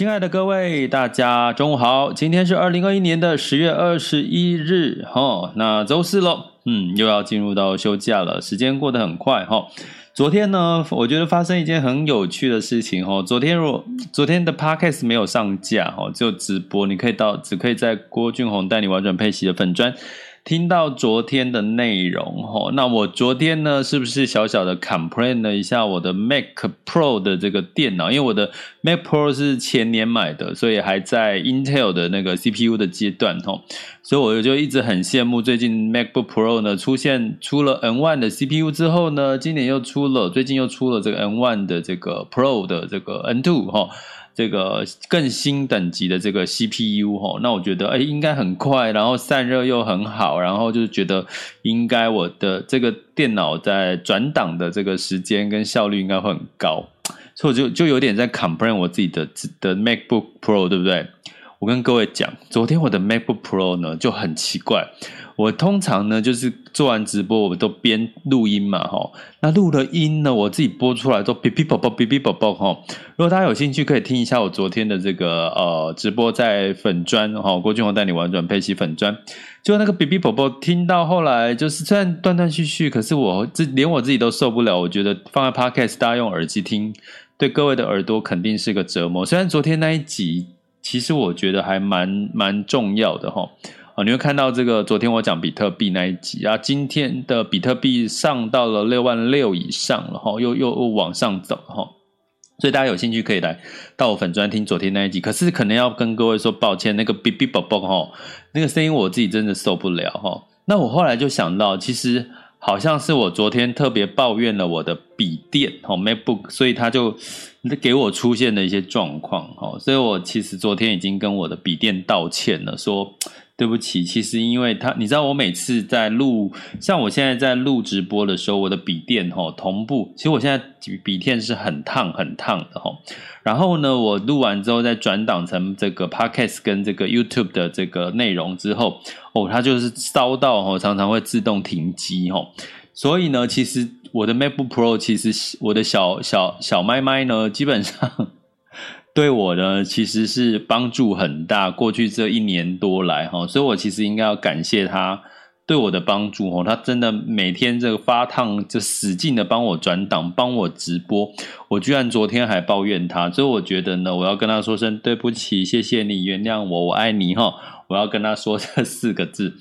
亲爱的各位，大家中午好，今天是二零二一年的十月二十一日，哈、那周四喽。嗯，又要进入到休假了，时间过得很快哈。昨天呢，我觉得发生一件很有趣的事情哈。昨天如昨天的 podcast 没有上架哈，就直播，你可以到只可以在郭俊宏带你玩转配息的粉专。听到昨天的内容哈，那我昨天呢，是不是小小的 complain 了一下我的 Mac Pro 的这个电脑？因为我的 Mac Pro 是前年买的，所以还在 Intel 的那个 CPU 的阶段哈，所以我就一直很羡慕最近 MacBook Pro 呢出现出了 N1 的 CPU 之后呢，今年又出了，最近又出了这个 N1 的这个 Pro 的这个 N2 哈。这个更新等级的这个 CPU 哈，那我觉得哎，应该很快，然后散热又很好，然后就是觉得应该我的这个电脑在转档的这个时间跟效率应该会很高，所以我就就有点在 complain 我自己的的 MacBook Pro，对不对？我跟各位讲，昨天我的 MacBook Pro 呢就很奇怪。我通常呢，就是做完直播，我们都边录音嘛，哈。那录了音呢，我自己播出来都哔哔啵啵，哔哔啵啵，哈。如果大家有兴趣，可以听一下我昨天的这个呃直播，在粉专哈，郭俊宏带你玩转佩奇粉专。就那个哔哔啵啵，听到后来就是虽然断断续续，可是我自连我自己都受不了。我觉得放在 Podcast，大家用耳机听，对各位的耳朵肯定是个折磨。虽然昨天那一集，其实我觉得还蛮蛮重要的，哈。你会看到这个，昨天我讲比特币那一集啊，今天的比特币上到了六万六以上了哈，又又往上走哈，所以大家有兴趣可以来到我粉专听昨天那一集。可是可能要跟各位说抱歉，那个哔哔啵啵哈，那个声音我自己真的受不了哈。那我后来就想到，其实好像是我昨天特别抱怨了我的笔电哈，MacBook，所以他就给我出现了一些状况哈，所以我其实昨天已经跟我的笔电道歉了，说。对不起，其实因为他，你知道我每次在录，像我现在在录直播的时候，我的笔电哈同步，其实我现在笔电是很烫很烫的哈。然后呢，我录完之后再转档成这个 Podcast 跟这个 YouTube 的这个内容之后，哦，它就是烧到哈，常常会自动停机哈。所以呢，其实我的 MacBook Pro，其实我的小小小麦麦呢，基本上。对我呢，其实是帮助很大。过去这一年多来，哈，所以我其实应该要感谢他对我的帮助，哈，他真的每天这个发烫，就使劲的帮我转档，帮我直播。我居然昨天还抱怨他，所以我觉得呢，我要跟他说声对不起，谢谢你，原谅我，我爱你，哈，我要跟他说这四个字。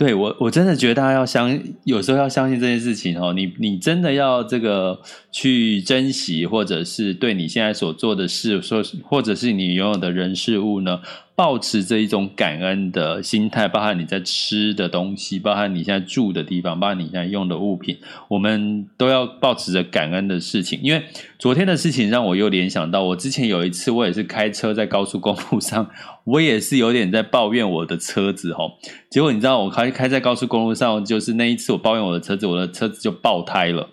对我，我真的觉得大家要相，有时候要相信这件事情哦。你你真的要这个去珍惜，或者是对你现在所做的事，说或者是你拥有的人事物呢，抱持这一种感恩的心态，包含你在吃的东西，包含你现在住的地方，包含你现在用的物品，我们都要抱持着感恩的事情。因为昨天的事情让我又联想到，我之前有一次我也是开车在高速公路上，我也是有点在抱怨我的车子齁。结果你知道，我开开在高速公路上，就是那一次我抱怨我的车子，我的车子就爆胎了。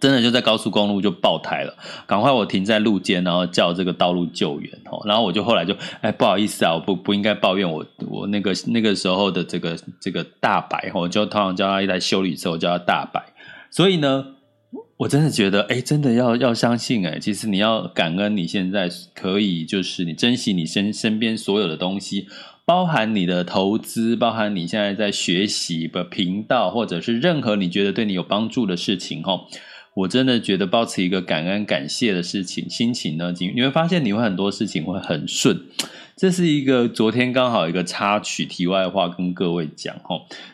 真的就在高速公路就爆胎了，赶快我停在路肩，然后叫这个道路救援哦。然后我就后来就哎，不好意思啊，我不不应该抱怨我我那个那个时候的这个这个大白，我就通常叫他一台修理车，我叫他大白。所以呢，我真的觉得哎，真的要要相信哎，其实你要感恩你现在可以就是你珍惜你身身边所有的东西，包含你的投资，包含你现在在学习的频道，或者是任何你觉得对你有帮助的事情哦。我真的觉得保持一个感恩感谢的事情心情呢，你会发现你会很多事情会很顺。这是一个昨天刚好一个插曲，题外话跟各位讲。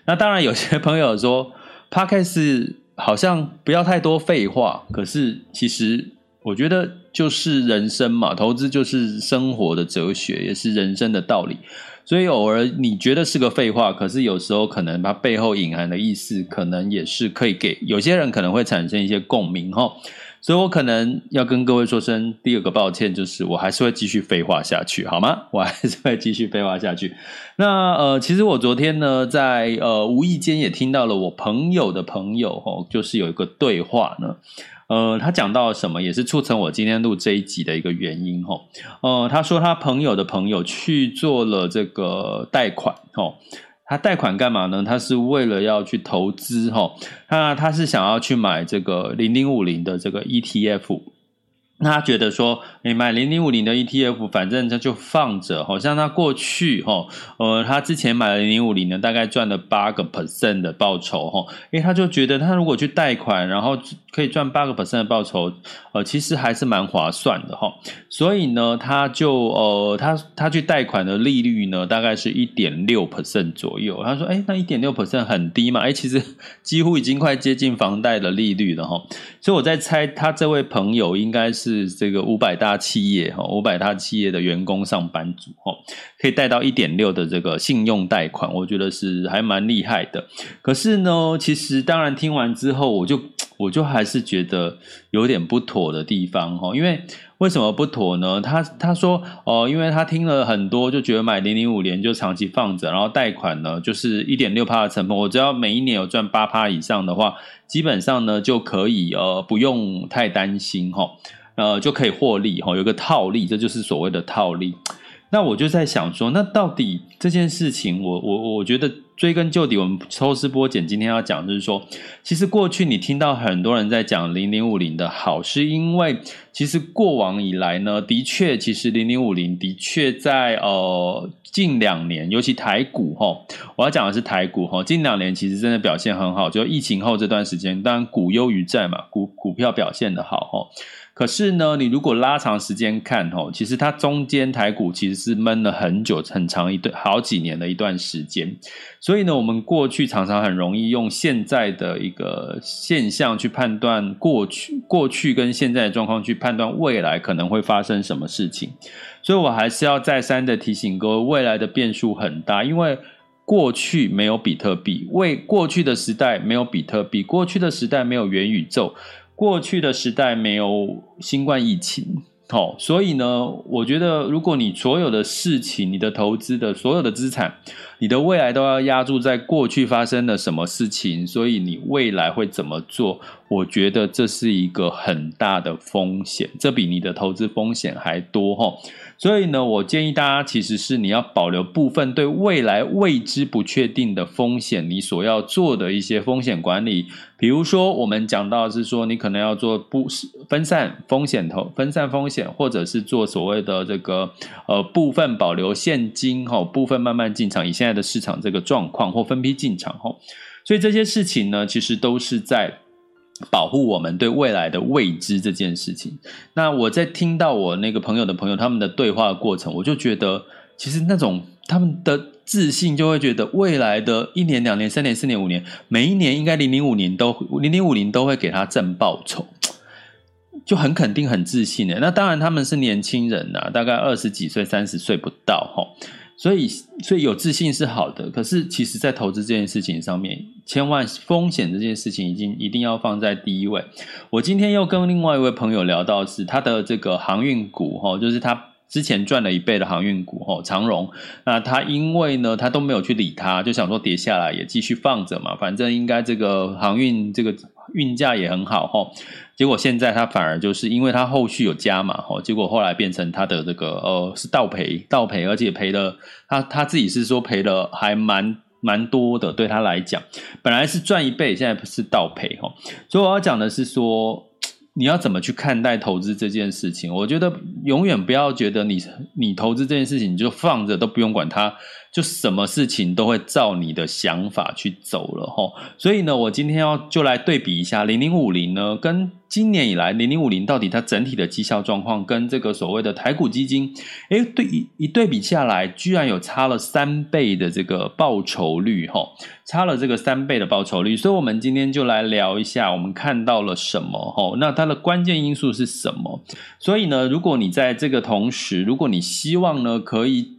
那当然有些朋友说，Podcast 好像不要太多废话，可是其实我觉得就是人生嘛，投资就是生活的哲学，也是人生的道理。所以偶尔你觉得是个废话，可是有时候可能它背后隐含的意思，可能也是可以给有些人可能会产生一些共鸣哈。所以我可能要跟各位说声第二个抱歉，就是我还是会继续废话下去，好吗？我还是会继续废话下去。那呃，其实我昨天呢，在呃无意间也听到了我朋友的朋友哦，就是有一个对话呢。呃，他讲到什么，也是促成我今天录这一集的一个原因哦。呃，他说他朋友的朋友去做了这个贷款哦，他贷款干嘛呢？他是为了要去投资哈，那他是想要去买这个零零五零的这个 ETF。那他觉得说，你买零零五零的 ETF，反正他就放着，好像他过去哈，呃，他之前买了零零五零呢，大概赚了八个 percent 的报酬哈，因为他就觉得他如果去贷款，然后可以赚八个 percent 的报酬，呃，其实还是蛮划算的哈，所以呢，他就呃，他他去贷款的利率呢，大概是一点六 percent 左右。他说，哎，那一点六 percent 很低嘛，哎，其实几乎已经快接近房贷的利率了哈，所以我在猜，他这位朋友应该是。是这个五百大企业哈，五百大企业的员工上班族哈，可以贷到一点六的这个信用贷款，我觉得是还蛮厉害的。可是呢，其实当然听完之后，我就我就还是觉得有点不妥的地方哈，因为。为什么不妥呢？他他说哦，因为他听了很多，就觉得买零零五年就长期放着，然后贷款呢就是一点六趴的成本，我只要每一年有赚八趴以上的话，基本上呢就可以呃不用太担心哈，呃就可以获利哈，有个套利，这就是所谓的套利。那我就在想说，那到底这件事情我，我我我觉得追根究底，我们抽丝剥茧，今天要讲就是说，其实过去你听到很多人在讲零零五零的好，是因为其实过往以来呢，的确，其实零零五零的确在呃近两年，尤其台股哈，我要讲的是台股哈，近两年其实真的表现很好，就疫情后这段时间，当然股优于债嘛，股股票表现的好哈。可是呢，你如果拉长时间看，吼，其实它中间台股其实是闷了很久、很长一段、好几年的一段时间。所以呢，我们过去常常很容易用现在的一个现象去判断过去、过去跟现在的状况去判断未来可能会发生什么事情。所以我还是要再三的提醒各位，未来的变数很大，因为过去没有比特币，为过去的时代没有比特币，过去的时代没有元宇宙。过去的时代没有新冠疫情，好，所以呢，我觉得如果你所有的事情、你的投资的所有的资产，你的未来都要压注在过去发生了什么事情，所以你未来会怎么做？我觉得这是一个很大的风险，这比你的投资风险还多哈。所以呢，我建议大家其实是你要保留部分对未来未知不确定的风险，你所要做的一些风险管理。比如说，我们讲到是说，你可能要做不分散风险投分散风险，或者是做所谓的这个呃部分保留现金哈，部分慢慢进场，以现在的市场这个状况或分批进场哈。所以这些事情呢，其实都是在。保护我们对未来的未知这件事情。那我在听到我那个朋友的朋友他们的对话的过程，我就觉得，其实那种他们的自信就会觉得，未来的一年、两年、三年、四年、五年，每一年应该零零五年都零零五零都会给他正报酬，就很肯定、很自信的。那当然他们是年轻人呐、啊，大概二十几岁、三十岁不到哈。所以，所以有自信是好的，可是其实，在投资这件事情上面，千万风险这件事情已经一定要放在第一位。我今天又跟另外一位朋友聊到是他的这个航运股哈，就是他之前赚了一倍的航运股哈，长荣。那他因为呢，他都没有去理他，就想说跌下来也继续放着嘛，反正应该这个航运这个运价也很好哈。结果现在他反而就是因为他后续有加码哈，结果后来变成他的这个呃是倒赔倒赔，而且赔了他他自己是说赔了还蛮蛮多的，对他来讲，本来是赚一倍，现在不是倒赔哈。所以我要讲的是说，你要怎么去看待投资这件事情？我觉得永远不要觉得你你投资这件事情你就放着都不用管它。就什么事情都会照你的想法去走了齁。所以呢，我今天要就来对比一下零零五零呢，跟今年以来零零五零到底它整体的绩效状况，跟这个所谓的台股基金，诶，对一一对比下来，居然有差了三倍的这个报酬率齁，差了这个三倍的报酬率。所以，我们今天就来聊一下，我们看到了什么齁？那它的关键因素是什么？所以呢，如果你在这个同时，如果你希望呢，可以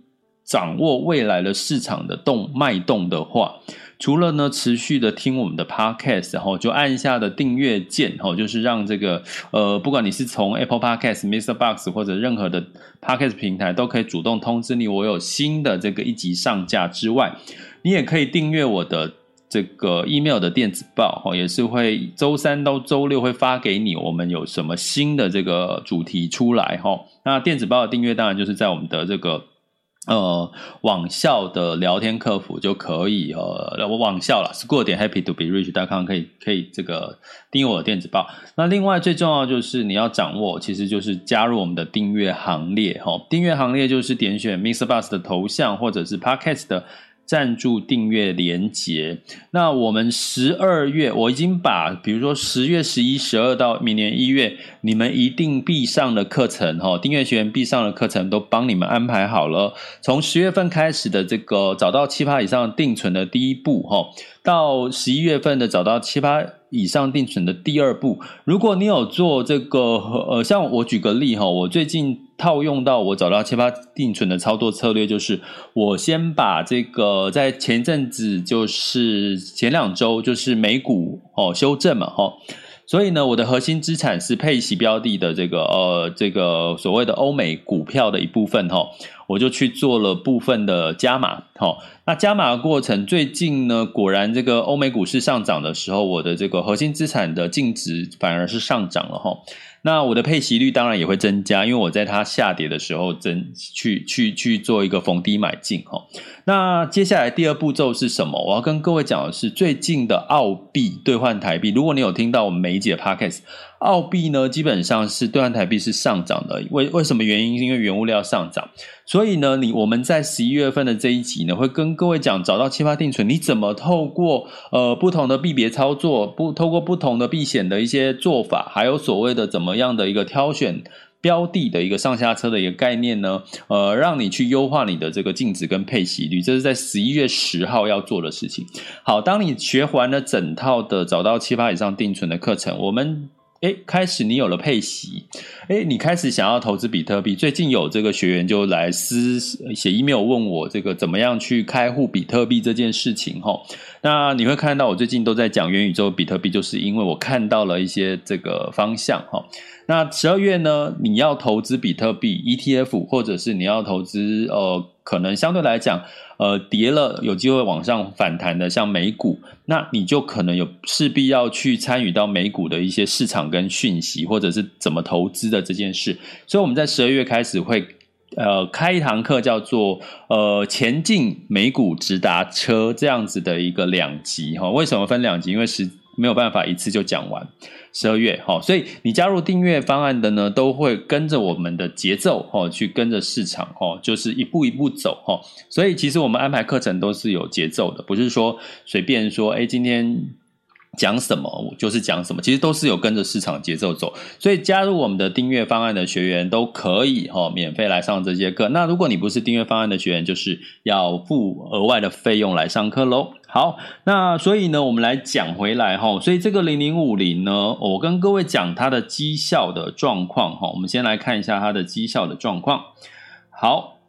掌握未来的市场的动脉动的话，除了呢持续的听我们的 podcast，然后就按下的订阅键，哈，就是让这个呃，不管你是从 Apple Podcast、Mr. Box 或者任何的 podcast 平台，都可以主动通知你我有新的这个一集上架之外，你也可以订阅我的这个 email 的电子报，哈，也是会周三到周六会发给你，我们有什么新的这个主题出来，哈，那电子报的订阅当然就是在我们的这个。呃，网校的聊天客服就可以呃，我网校了，school 点 happy to be rich.com 可以可以这个订阅我的电子报。那另外最重要就是你要掌握，其实就是加入我们的订阅行列哈。订阅行列就是点选 Mr. Bus 的头像或者是 Podcast 的。赞助订阅连结。那我们十二月，我已经把，比如说十月、十一、十二到明年一月，你们一定必上的课程，哈，订阅学员必上的课程都帮你们安排好了。从十月份开始的这个找到七八以上定存的第一步，哈，到十一月份的找到七八以上定存的第二步。如果你有做这个，呃，像我举个例，哈，我最近。套用到我找到七八定存的操作策略，就是我先把这个在前阵子，就是前两周，就是美股哦修正嘛，哈，所以呢，我的核心资产是配息标的的这个呃这个所谓的欧美股票的一部分哈，我就去做了部分的加码，哈，那加码过程，最近呢，果然这个欧美股市上涨的时候，我的这个核心资产的净值反而是上涨了哈。那我的配息率当然也会增加，因为我在它下跌的时候增去去去做一个逢低买进哈。那接下来第二步骤是什么？我要跟各位讲的是最近的澳币兑换台币。如果你有听到我们每一集的 Podcast，澳币呢基本上是兑换台币是上涨的。为为什么原因？因为原物料上涨。所以呢，你我们在十一月份的这一集呢，会跟各位讲找到七八定存，你怎么透过呃不同的币别操作，不透过不同的避险的一些做法，还有所谓的怎么样的一个挑选标的的一个上下车的一个概念呢？呃，让你去优化你的这个净值跟配息率，这是在十一月十号要做的事情。好，当你学完了整套的找到七八以上定存的课程，我们。哎，开始你有了配息，哎，你开始想要投资比特币。最近有这个学员就来私写 email 问我这个怎么样去开户比特币这件事情哈。那你会看到我最近都在讲元宇宙比特币，就是因为我看到了一些这个方向哈。那十二月呢，你要投资比特币 ETF，或者是你要投资呃，可能相对来讲。呃，跌了有机会往上反弹的，像美股，那你就可能有势必要去参与到美股的一些市场跟讯息，或者是怎么投资的这件事。所以我们在十二月开始会呃开一堂课，叫做呃前进美股直达车这样子的一个两集哈。为什么分两集？因为是没有办法一次就讲完。十二月，哈，所以你加入订阅方案的呢，都会跟着我们的节奏，哈，去跟着市场，哈，就是一步一步走，哈。所以其实我们安排课程都是有节奏的，不是说随便说，哎，今天讲什么就是讲什么，其实都是有跟着市场节奏走。所以加入我们的订阅方案的学员都可以，哈，免费来上这些课。那如果你不是订阅方案的学员，就是要付额外的费用来上课喽。好，那所以呢，我们来讲回来哈，所以这个零零五零呢，我跟各位讲它的绩效的状况哈，我们先来看一下它的绩效的状况。好，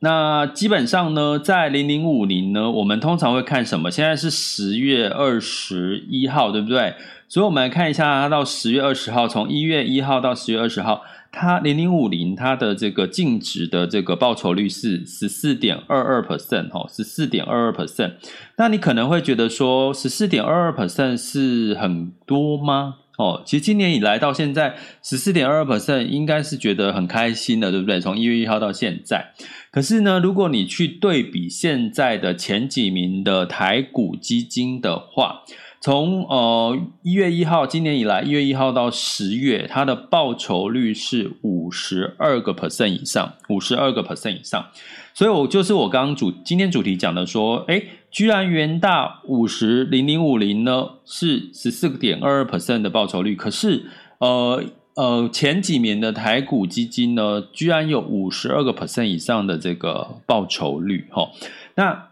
那基本上呢，在零零五零呢，我们通常会看什么？现在是十月二十一号，对不对？所以我们来看一下它到十月二十号，从一月一号到十月二十号。它零零五零，它的这个净值的这个报酬率是十四点二二 percent 哦，十四点二二 percent。那你可能会觉得说，十四点二二 percent 是很多吗？哦，其实今年以来到现在，十四点二二 percent 应该是觉得很开心的，对不对？从一月一号到现在。可是呢，如果你去对比现在的前几名的台股基金的话，从呃一月一号今年以来，一月一号到十月，它的报酬率是五十二个 percent 以上，五十二个 percent 以上。所以，我就是我刚刚主今天主题讲的说，诶，居然元大五十零零五零呢是十四点二二 percent 的报酬率，可是呃呃前几年的台股基金呢，居然有五十二个 percent 以上的这个报酬率，哈，那。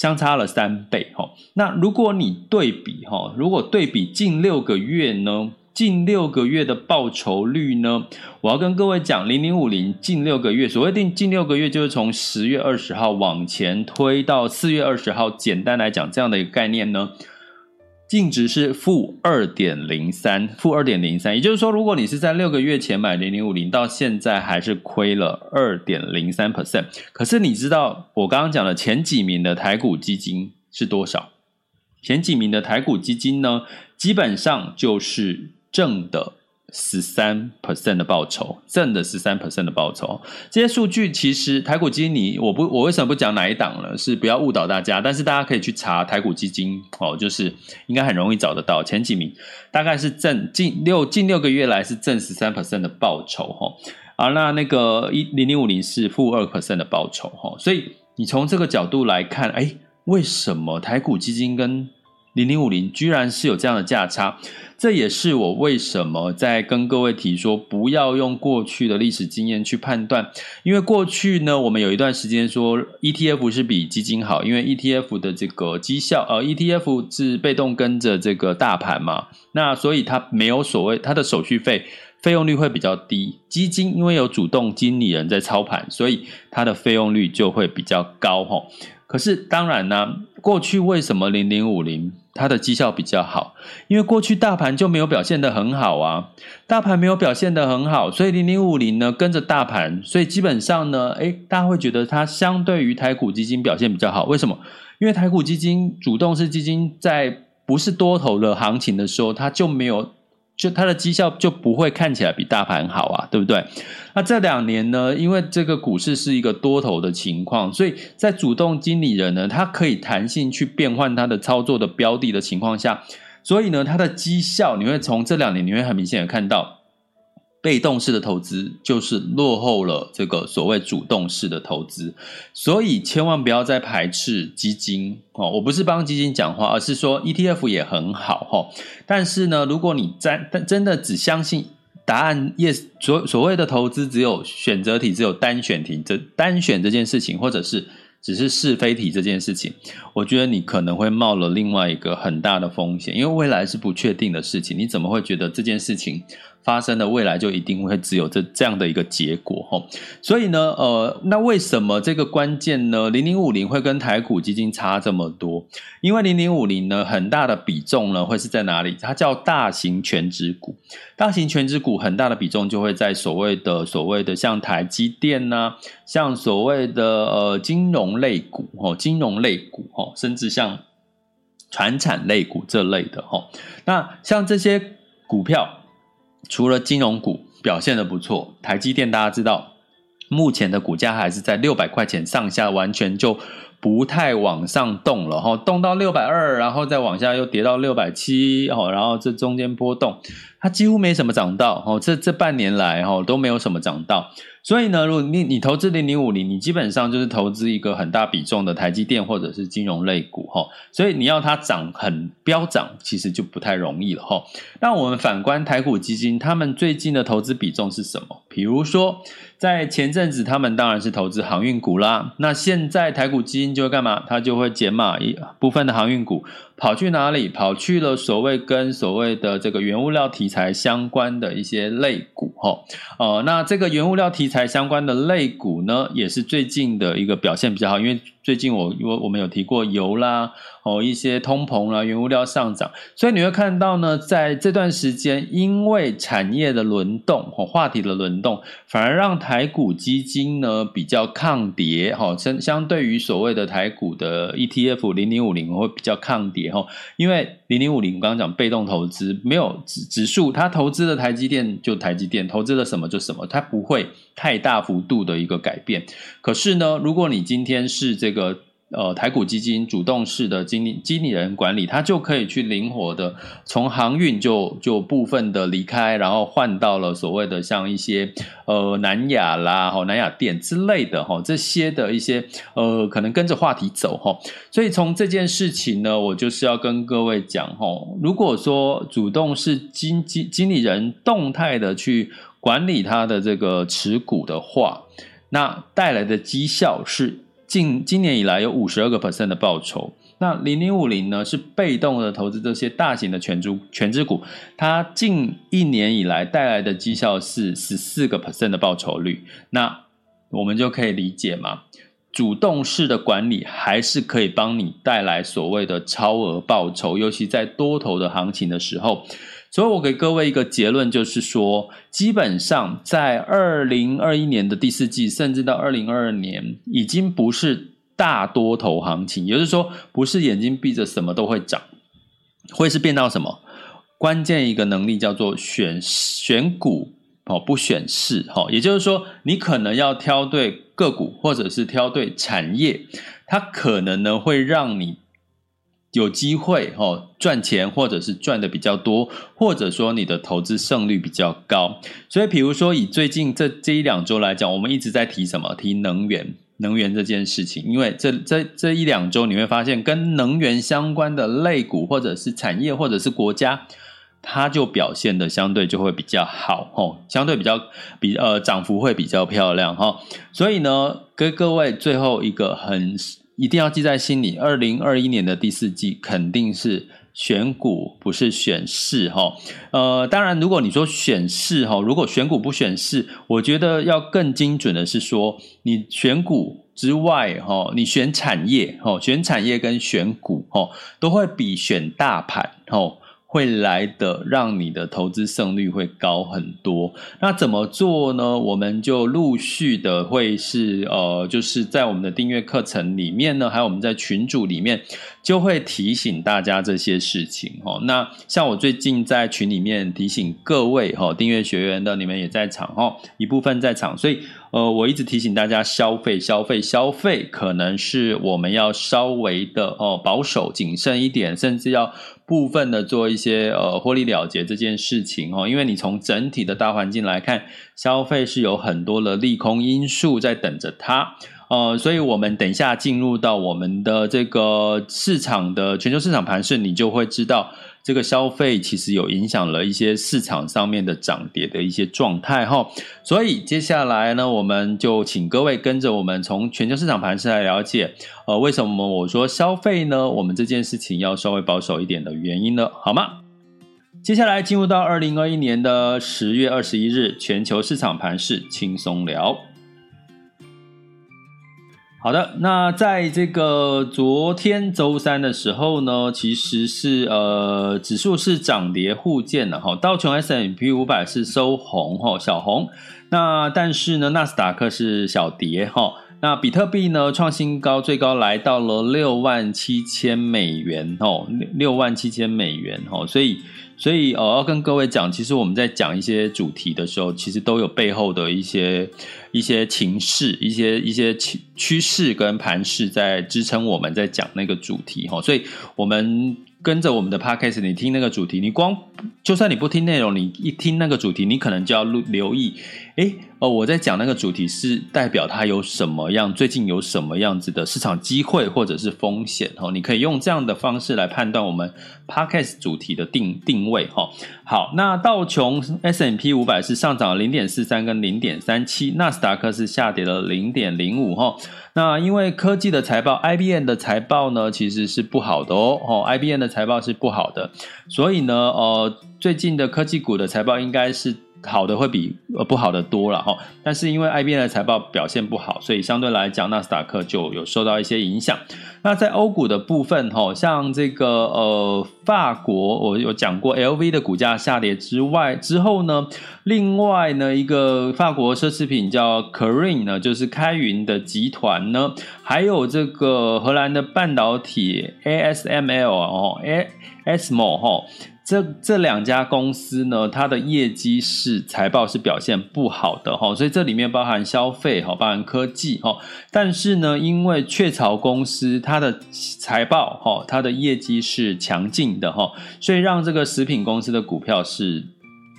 相差了三倍哈，那如果你对比哈，如果对比近六个月呢，近六个月的报酬率呢，我要跟各位讲，零零五零近六个月，所谓定近六个月就是从十月二十号往前推到四月二十号，简单来讲这样的一个概念呢。净值是负二点零三，负二点零三，也就是说，如果你是在六个月前买零零五零，到现在还是亏了二点零三 percent。可是你知道我刚刚讲的前几名的台股基金是多少？前几名的台股基金呢，基本上就是正的。十三 percent 的报酬，正的十三 percent 的报酬，这些数据其实台股基金你我不我为什么不讲哪一档呢？是不要误导大家，但是大家可以去查台股基金哦，就是应该很容易找得到前几名，大概是正近六近六个月来是正十三 percent 的报酬哈，啊那那个一零零五零是负二 percent 的报酬哈，所以你从这个角度来看，哎，为什么台股基金跟零零五零居然是有这样的价差？这也是我为什么在跟各位提说，不要用过去的历史经验去判断，因为过去呢，我们有一段时间说 ETF 是比基金好，因为 ETF 的这个绩效，呃，ETF 是被动跟着这个大盘嘛，那所以它没有所谓它的手续费费用率会比较低，基金因为有主动经理人在操盘，所以它的费用率就会比较高吼。可是当然呢，过去为什么零零五零？它的绩效比较好，因为过去大盘就没有表现得很好啊，大盘没有表现得很好，所以零零五零呢跟着大盘，所以基本上呢，诶，大家会觉得它相对于台股基金表现比较好。为什么？因为台股基金主动式基金在不是多头的行情的时候，它就没有。就它的绩效就不会看起来比大盘好啊，对不对？那这两年呢，因为这个股市是一个多头的情况，所以在主动经理人呢，他可以弹性去变换他的操作的标的的情况下，所以呢，它的绩效你会从这两年你会很明显的看到。被动式的投资就是落后了这个所谓主动式的投资，所以千万不要再排斥基金哦。我不是帮基金讲话，而是说 ETF 也很好哈。但是呢，如果你真真的只相信答案，yes，所所谓的投资只有选择题，只有单选题，这单选这件事情，或者是只是是非题这件事情，我觉得你可能会冒了另外一个很大的风险，因为未来是不确定的事情，你怎么会觉得这件事情？发生的未来就一定会只有这这样的一个结果哈，所以呢，呃，那为什么这个关键呢？零零五零会跟台股基金差这么多？因为零零五零呢，很大的比重呢会是在哪里？它叫大型全值股，大型全值股很大的比重就会在所谓的所谓的像台积电呐、像所谓的呃金融类股哦，金融类股哦，甚至像传产类股这类的哈。那像这些股票。除了金融股表现的不错，台积电大家知道，目前的股价还是在六百块钱上下，完全就不太往上动了哈，动到六百二，然后再往下又跌到六百七，然后这中间波动，它几乎没什么涨到，哦，这这半年来哈都没有什么涨到。所以呢，如果你你投资零零五零，你基本上就是投资一个很大比重的台积电或者是金融类股哈，所以你要它涨很飙涨，其实就不太容易了哈。那我们反观台股基金，他们最近的投资比重是什么？比如说，在前阵子他们当然是投资航运股啦，那现在台股基金就会干嘛？它就会减码一部分的航运股。跑去哪里？跑去了所谓跟所谓的这个原物料题材相关的一些类股，哈，呃，那这个原物料题材相关的类股呢，也是最近的一个表现比较好，因为。最近我我我们有提过油啦，哦，一些通膨啦，原物料上涨，所以你会看到呢，在这段时间，因为产业的轮动，哦，话题的轮动，反而让台股基金呢比较抗跌，哈，相相对于所谓的台股的 ETF 零零五零会比较抗跌，哈，因为零零五零我刚刚讲被动投资，没有指指数，它投资的台积电就台积电，投资了什么就什么，它不会太大幅度的一个改变。可是呢，如果你今天是这个。呃台股基金主动式的经理经理人管理，他就可以去灵活的从航运就就部分的离开，然后换到了所谓的像一些呃南亚啦、哈南亚电之类的哈这些的一些呃可能跟着话题走哈，所以从这件事情呢，我就是要跟各位讲哈，如果说主动式经经经理人动态的去管理他的这个持股的话，那带来的绩效是。近今年以来有五十二个 percent 的报酬，那零零五零呢是被动的投资这些大型的权重权值股，它近一年以来带来的绩效是十四个 percent 的报酬率，那我们就可以理解嘛，主动式的管理还是可以帮你带来所谓的超额报酬，尤其在多头的行情的时候。所以我给各位一个结论，就是说，基本上在二零二一年的第四季，甚至到二零二二年，已经不是大多头行情，也就是说，不是眼睛闭着什么都会涨，会是变到什么？关键一个能力叫做选选股哦，不选市哈，也就是说，你可能要挑对个股，或者是挑对产业，它可能呢会让你。有机会哦赚钱，或者是赚的比较多，或者说你的投资胜率比较高。所以，比如说以最近这这一两周来讲，我们一直在提什么？提能源，能源这件事情。因为这这这一两周你会发现，跟能源相关的类股，或者是产业，或者是国家，它就表现的相对就会比较好哦，相对比较比呃涨幅会比较漂亮哈。所以呢，跟各位最后一个很。一定要记在心里，二零二一年的第四季肯定是选股，不是选市哈。呃，当然，如果你说选市哈，如果选股不选市，我觉得要更精准的是说，你选股之外哈，你选产业哈，选产业跟选股哈，都会比选大盘哈。会来的，让你的投资胜率会高很多。那怎么做呢？我们就陆续的会是呃，就是在我们的订阅课程里面呢，还有我们在群组里面，就会提醒大家这些事情哈。那像我最近在群里面提醒各位哈，订阅学员的你们也在场哈，一部分在场，所以呃，我一直提醒大家消费、消费、消费，可能是我们要稍微的哦保守、谨慎一点，甚至要。部分的做一些呃获利了结这件事情哦，因为你从整体的大环境来看，消费是有很多的利空因素在等着它，呃，所以我们等一下进入到我们的这个市场的全球市场盘势，你就会知道。这个消费其实有影响了一些市场上面的涨跌的一些状态哈，所以接下来呢，我们就请各位跟着我们从全球市场盘势来了解，呃，为什么我说消费呢？我们这件事情要稍微保守一点的原因呢，好吗？接下来进入到二零二一年的十月二十一日，全球市场盘势轻松聊。好的，那在这个昨天周三的时候呢，其实是呃指数是涨跌互见的哈，道琼 S M P 五百是收红哈，小红，那但是呢，纳斯达克是小跌哈，那比特币呢创新高，最高来到了六万七千美元哦，六万七千美元哦，所以。所以，我，要跟各位讲，其实我们在讲一些主题的时候，其实都有背后的一些一些情势、一些一些趋趋势跟盘势在支撑我们在讲那个主题哈。所以，我们跟着我们的 podcast，你听那个主题，你光就算你不听内容，你一听那个主题，你可能就要留意。诶，哦，我在讲那个主题是代表它有什么样，最近有什么样子的市场机会或者是风险哦，你可以用这样的方式来判断我们 Podcast 主题的定定位哈。好，那道琼 S&P 五百是上涨零点四三跟零点三七，纳斯达克是下跌了零点零五哈。那因为科技的财报，IBM 的财报呢其实是不好的哦，哦，IBM 的财报是不好的，所以呢，呃，最近的科技股的财报应该是。好的会比呃不好的多了哈，但是因为 IBM 的财报表现不好，所以相对来讲，纳斯达克就有受到一些影响。那在欧股的部分哈，像这个呃法国，我有讲过 LV 的股价下跌之外之后呢，另外呢一个法国奢侈品叫 Kering 呢，就是开云的集团呢，还有这个荷兰的半导体 ASML 哦，ASML 哈。这这两家公司呢，它的业绩是财报是表现不好的哈，所以这里面包含消费哈，包含科技哈，但是呢，因为雀巢公司它的财报哈，它的业绩是强劲的哈，所以让这个食品公司的股票是。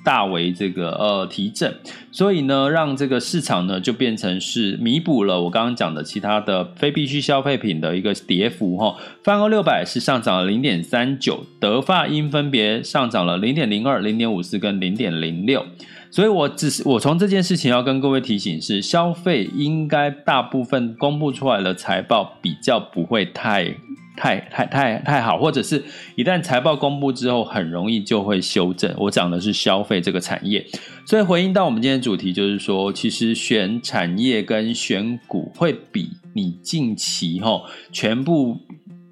大为这个呃提振，所以呢，让这个市场呢就变成是弥补了我刚刚讲的其他的非必需消费品的一个跌幅哈。泛欧六百是上涨了零点三九，德法因分别上涨了零点零二、零点五四跟零点零六。所以我只是我从这件事情要跟各位提醒是，消费应该大部分公布出来的财报比较不会太。太太太太好，或者是一旦财报公布之后，很容易就会修正。我讲的是消费这个产业，所以回应到我们今天主题，就是说，其实选产业跟选股会比你近期哈全部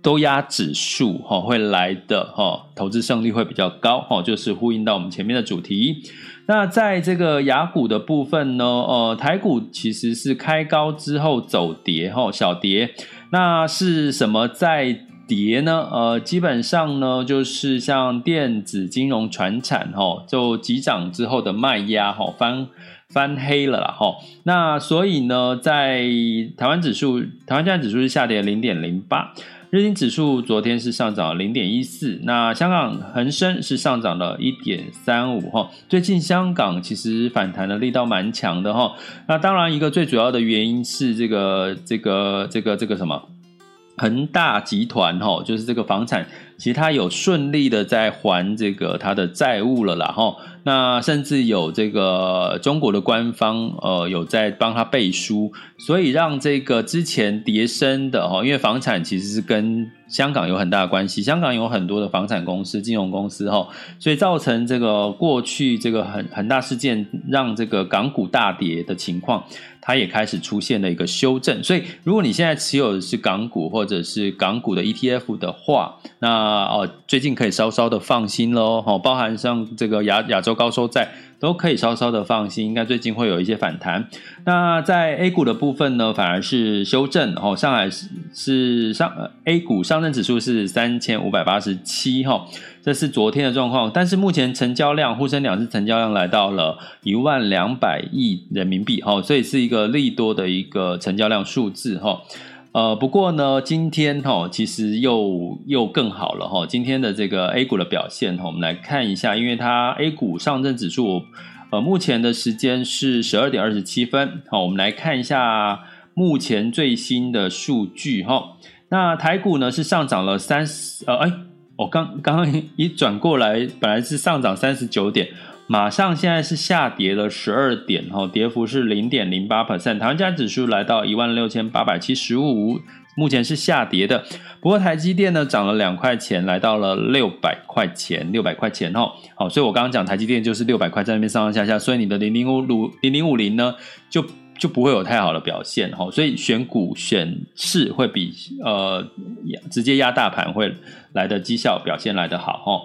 都压指数哈会来的哈投资胜率会比较高哈，就是呼应到我们前面的主题。那在这个雅股的部分呢，呃，台股其实是开高之后走跌哈，小跌。那是什么在跌呢？呃，基本上呢，就是像电子、金融、传产，哈，就急涨之后的卖压，哈，翻翻黑了啦，哈。那所以呢，在台湾指数，台湾现在指数是下跌零点零八，日经指数昨天是上涨零点一四，那香港恒生是上涨了一点三五，哈。最近香港其实反弹的力道蛮强的，哈。那当然，一个最主要的原因是这个这个这个这个什么？恒大集团哈，就是这个房产，其实它有顺利的在还这个他的债务了啦哈。那甚至有这个中国的官方呃有在帮他背书，所以让这个之前叠升的哈，因为房产其实是跟香港有很大的关系，香港有很多的房产公司、金融公司哈，所以造成这个过去这个很很大事件，让这个港股大跌的情况。它也开始出现了一个修正，所以如果你现在持有的是港股或者是港股的 ETF 的话，那哦最近可以稍稍的放心喽，哦，包含像这个亚亚洲高收债都可以稍稍的放心，应该最近会有一些反弹。那在 A 股的部分呢，反而是修正，哦，上海是是上 A 股上证指数是三千五百八十七哈。这是昨天的状况，但是目前成交量沪深两市成交量来到了一万两百亿人民币，哈，所以是一个利多的一个成交量数字，哈，呃，不过呢，今天哈其实又又更好了，哈，今天的这个 A 股的表现，哈，我们来看一下，因为它 A 股上证指数，呃，目前的时间是十二点二十七分，好，我们来看一下目前最新的数据，哈，那台股呢是上涨了三十，呃，哎。我刚刚刚一转过来，本来是上涨三十九点，马上现在是下跌了十二点，哈，跌幅是零点零八 percent。台湾加指数来到一万六千八百七十五，目前是下跌的。不过台积电呢涨了两块钱，来到了六百块钱，六百块钱哈。好，所以我刚刚讲台积电就是六百块在那边上上下下，所以你的零零五五零零五零呢就。就不会有太好的表现哈，所以选股选市会比呃直接压大盘会来的绩效表现来得好哈。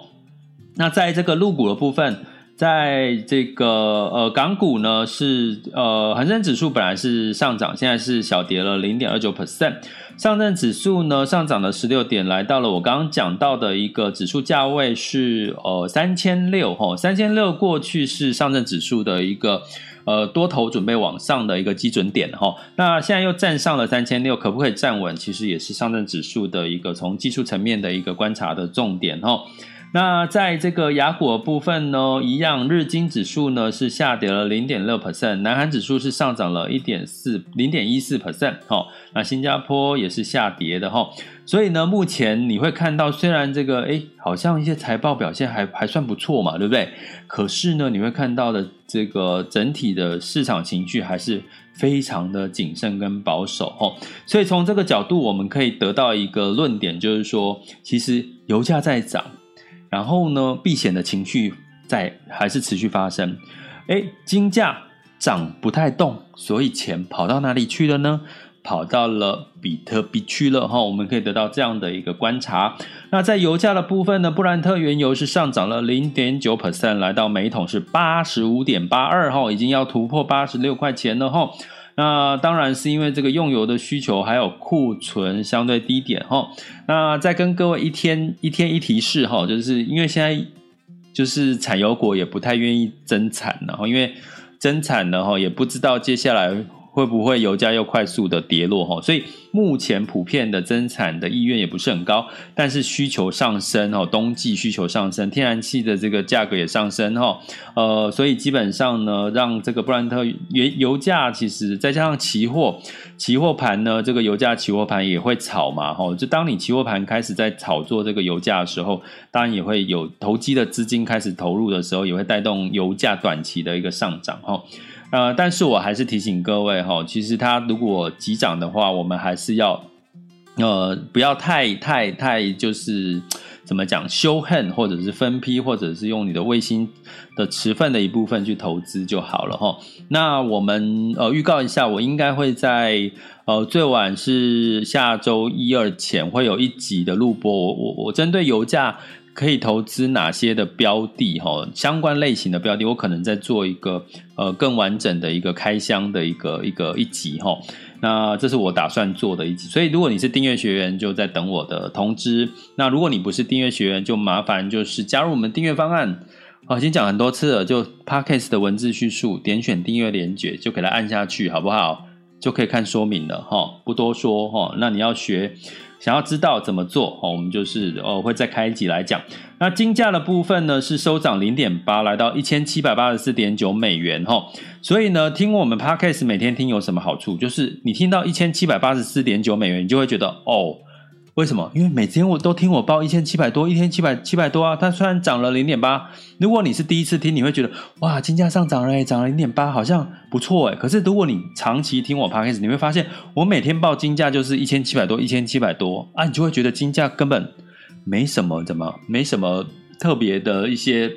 那在这个入股的部分，在这个呃港股呢是呃恒生指数本来是上涨，现在是小跌了零点二九 percent。上证指数呢上涨了十六点，来到了我刚刚讲到的一个指数价位是呃三千六哈，三千六过去是上证指数的一个。呃，多头准备往上的一个基准点哈，那现在又站上了三千六，可不可以站稳？其实也是上证指数的一个从技术层面的一个观察的重点哈。那在这个雅股部分呢，一样，日经指数呢是下跌了零点六 percent，南韩指数是上涨了一点四零点一四 percent，哈，那新加坡也是下跌的哈，所以呢，目前你会看到，虽然这个诶好像一些财报表现还还算不错嘛，对不对？可是呢，你会看到的这个整体的市场情绪还是非常的谨慎跟保守哦，所以从这个角度，我们可以得到一个论点，就是说，其实油价在涨。然后呢，避险的情绪在还是持续发生。哎，金价涨不太动，所以钱跑到哪里去了呢？跑到了比特币去了哈。我们可以得到这样的一个观察。那在油价的部分呢，布兰特原油是上涨了零点九 percent，来到每桶是八十五点八二哈，已经要突破八十六块钱了哈。那当然是因为这个用油的需求，还有库存相对低点哈。那再跟各位一天一天一提示哈，就是因为现在就是产油国也不太愿意增产，然后因为增产了哈，也不知道接下来。会不会油价又快速的跌落哈？所以目前普遍的增产的意愿也不是很高，但是需求上升哦，冬季需求上升，天然气的这个价格也上升哈，呃，所以基本上呢，让这个布兰特原油价其实再加上期货，期货盘呢，这个油价期货盘也会炒嘛哈，就当你期货盘开始在炒作这个油价的时候，当然也会有投机的资金开始投入的时候，也会带动油价短期的一个上涨哈。呃，但是我还是提醒各位哈，其实它如果急涨的话，我们还是要呃不要太太太就是怎么讲修恨，或者是分批，或者是用你的卫星的持份的一部分去投资就好了哈。那我们呃预告一下，我应该会在呃最晚是下周一二前会有一集的录播，我我我针对油价。可以投资哪些的标的？哈，相关类型的标的，我可能在做一个呃更完整的一个开箱的一个一个一集哈。那这是我打算做的一集，所以如果你是订阅学员，就在等我的通知。那如果你不是订阅学员，就麻烦就是加入我们订阅方案。啊，已经讲很多次了，就 Podcast 的文字叙述，点选订阅连结，就给它按下去，好不好？就可以看说明了哈，不多说哈。那你要学。想要知道怎么做哦，我们就是哦会再开一集来讲。那金价的部分呢，是收涨零点八，来到一千七百八十四点九美元哈。所以呢，听我们 Podcast 每天听有什么好处？就是你听到一千七百八十四点九美元，你就会觉得哦。为什么？因为每天我都听我报一千七百多，一天七百七百多啊。它虽然涨了零点八，如果你是第一次听，你会觉得哇，金价上涨了，涨了零点八，好像不错诶。可是如果你长期听我 podcast，你会发现我每天报金价就是一千七百多，一千七百多啊，你就会觉得金价根本没什么，怎么没什么特别的一些。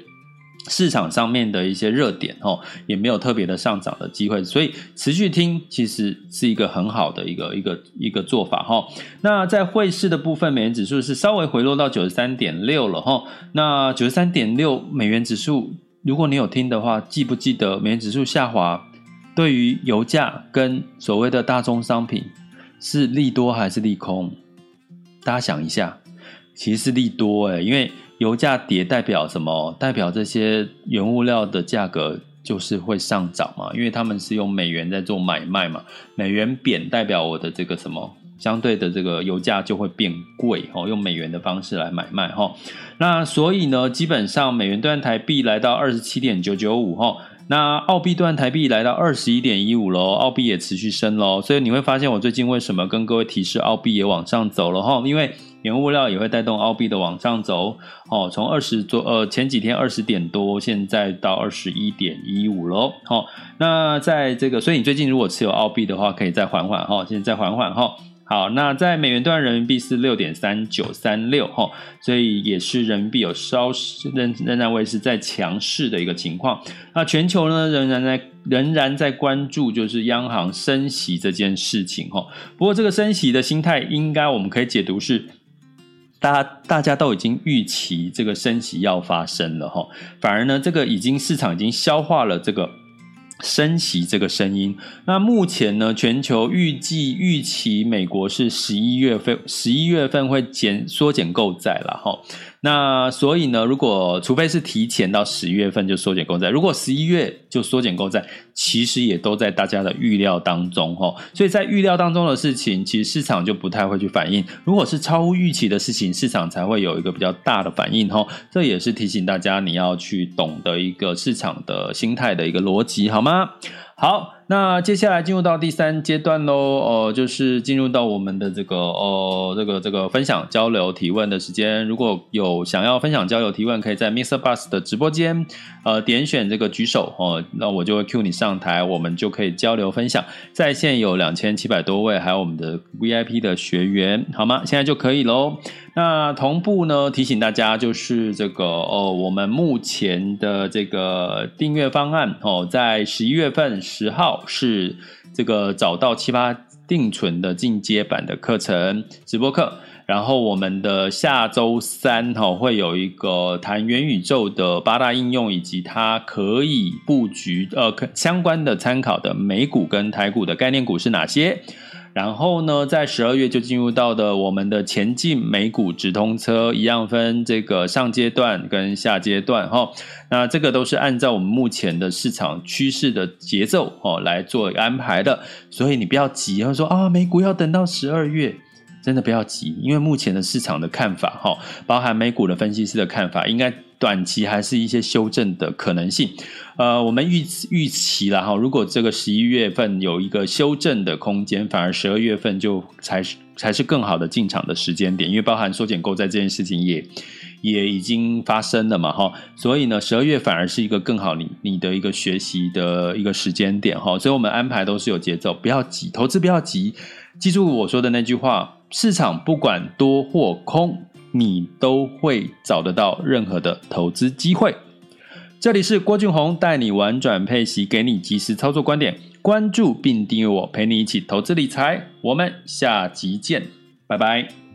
市场上面的一些热点哦，也没有特别的上涨的机会，所以持续听其实是一个很好的一个一个一个做法哈。那在汇市的部分，美元指数是稍微回落到九十三点六了哈。那九十三点六美元指数，如果你有听的话，记不记得美元指数下滑对于油价跟所谓的大宗商品是利多还是利空？大家想一下，其实是利多诶，因为。油价跌代表什么？代表这些原物料的价格就是会上涨嘛？因为他们是用美元在做买卖嘛。美元贬代表我的这个什么相对的这个油价就会变贵哦，用美元的方式来买卖哈。那所以呢，基本上美元兑台币来到二十七点九九五哈，那澳币兑台币来到二十一点一五喽，澳币也持续升喽。所以你会发现我最近为什么跟各位提示澳币也往上走了哈？因为原物料也会带动澳币的往上走，哦，从二十多呃前几天二十点多，现在到二十一点一五喽，好，那在这个，所以你最近如果持有澳币的话，可以再缓缓哈，现在再缓缓哈，好，那在美元兑人民币是六点三九三六哈，所以也是人民币有稍仍仍然维持在强势的一个情况，那全球呢仍然在仍然在关注就是央行升息这件事情哈，不过这个升息的心态应该我们可以解读是。大家大家都已经预期这个升息要发生了哈，反而呢，这个已经市场已经消化了这个升息这个声音。那目前呢，全球预计预期美国是十一月份十一月份会减缩减购债了哈。那所以呢，如果除非是提前到十一月份就缩减购债，如果十一月就缩减购债，其实也都在大家的预料当中哈。所以在预料当中的事情，其实市场就不太会去反应。如果是超乎预期的事情，市场才会有一个比较大的反应哈。这也是提醒大家你要去懂得一个市场的心态的一个逻辑，好吗？好，那接下来进入到第三阶段喽，哦、就是进入到我们的这个哦、这个这个分享交流提问的时间。如果有想要分享交流提问，可以在 Mr. Bus 的直播间，呃，点选这个举手哦、那我就会 cue 你上台，我们就可以交流分享。在线有两千七百多位，还有我们的 VIP 的学员，好吗？现在就可以喽。那同步呢，提醒大家就是这个哦，我们目前的这个订阅方案哦，在十一月份十号是这个找到七八定存的进阶版的课程直播课，然后我们的下周三哈会有一个谈元宇宙的八大应用以及它可以布局呃相关的参考的美股跟台股的概念股是哪些。然后呢，在十二月就进入到的我们的前进美股直通车，一样分这个上阶段跟下阶段哈。那这个都是按照我们目前的市场趋势的节奏哦来做安排的，所以你不要急，要说啊美股要等到十二月。真的不要急，因为目前的市场的看法，哈，包含美股的分析师的看法，应该短期还是一些修正的可能性。呃，我们预预期了哈，如果这个十一月份有一个修正的空间，反而十二月份就才是才是更好的进场的时间点，因为包含缩减购债这件事情也也已经发生了嘛，哈，所以呢，十二月反而是一个更好你你的一个学习的一个时间点，哈，所以我们安排都是有节奏，不要急，投资不要急，记住我说的那句话。市场不管多或空，你都会找得到任何的投资机会。这里是郭俊宏带你玩转配息，给你及时操作观点。关注并订阅我，陪你一起投资理财。我们下集见，拜拜。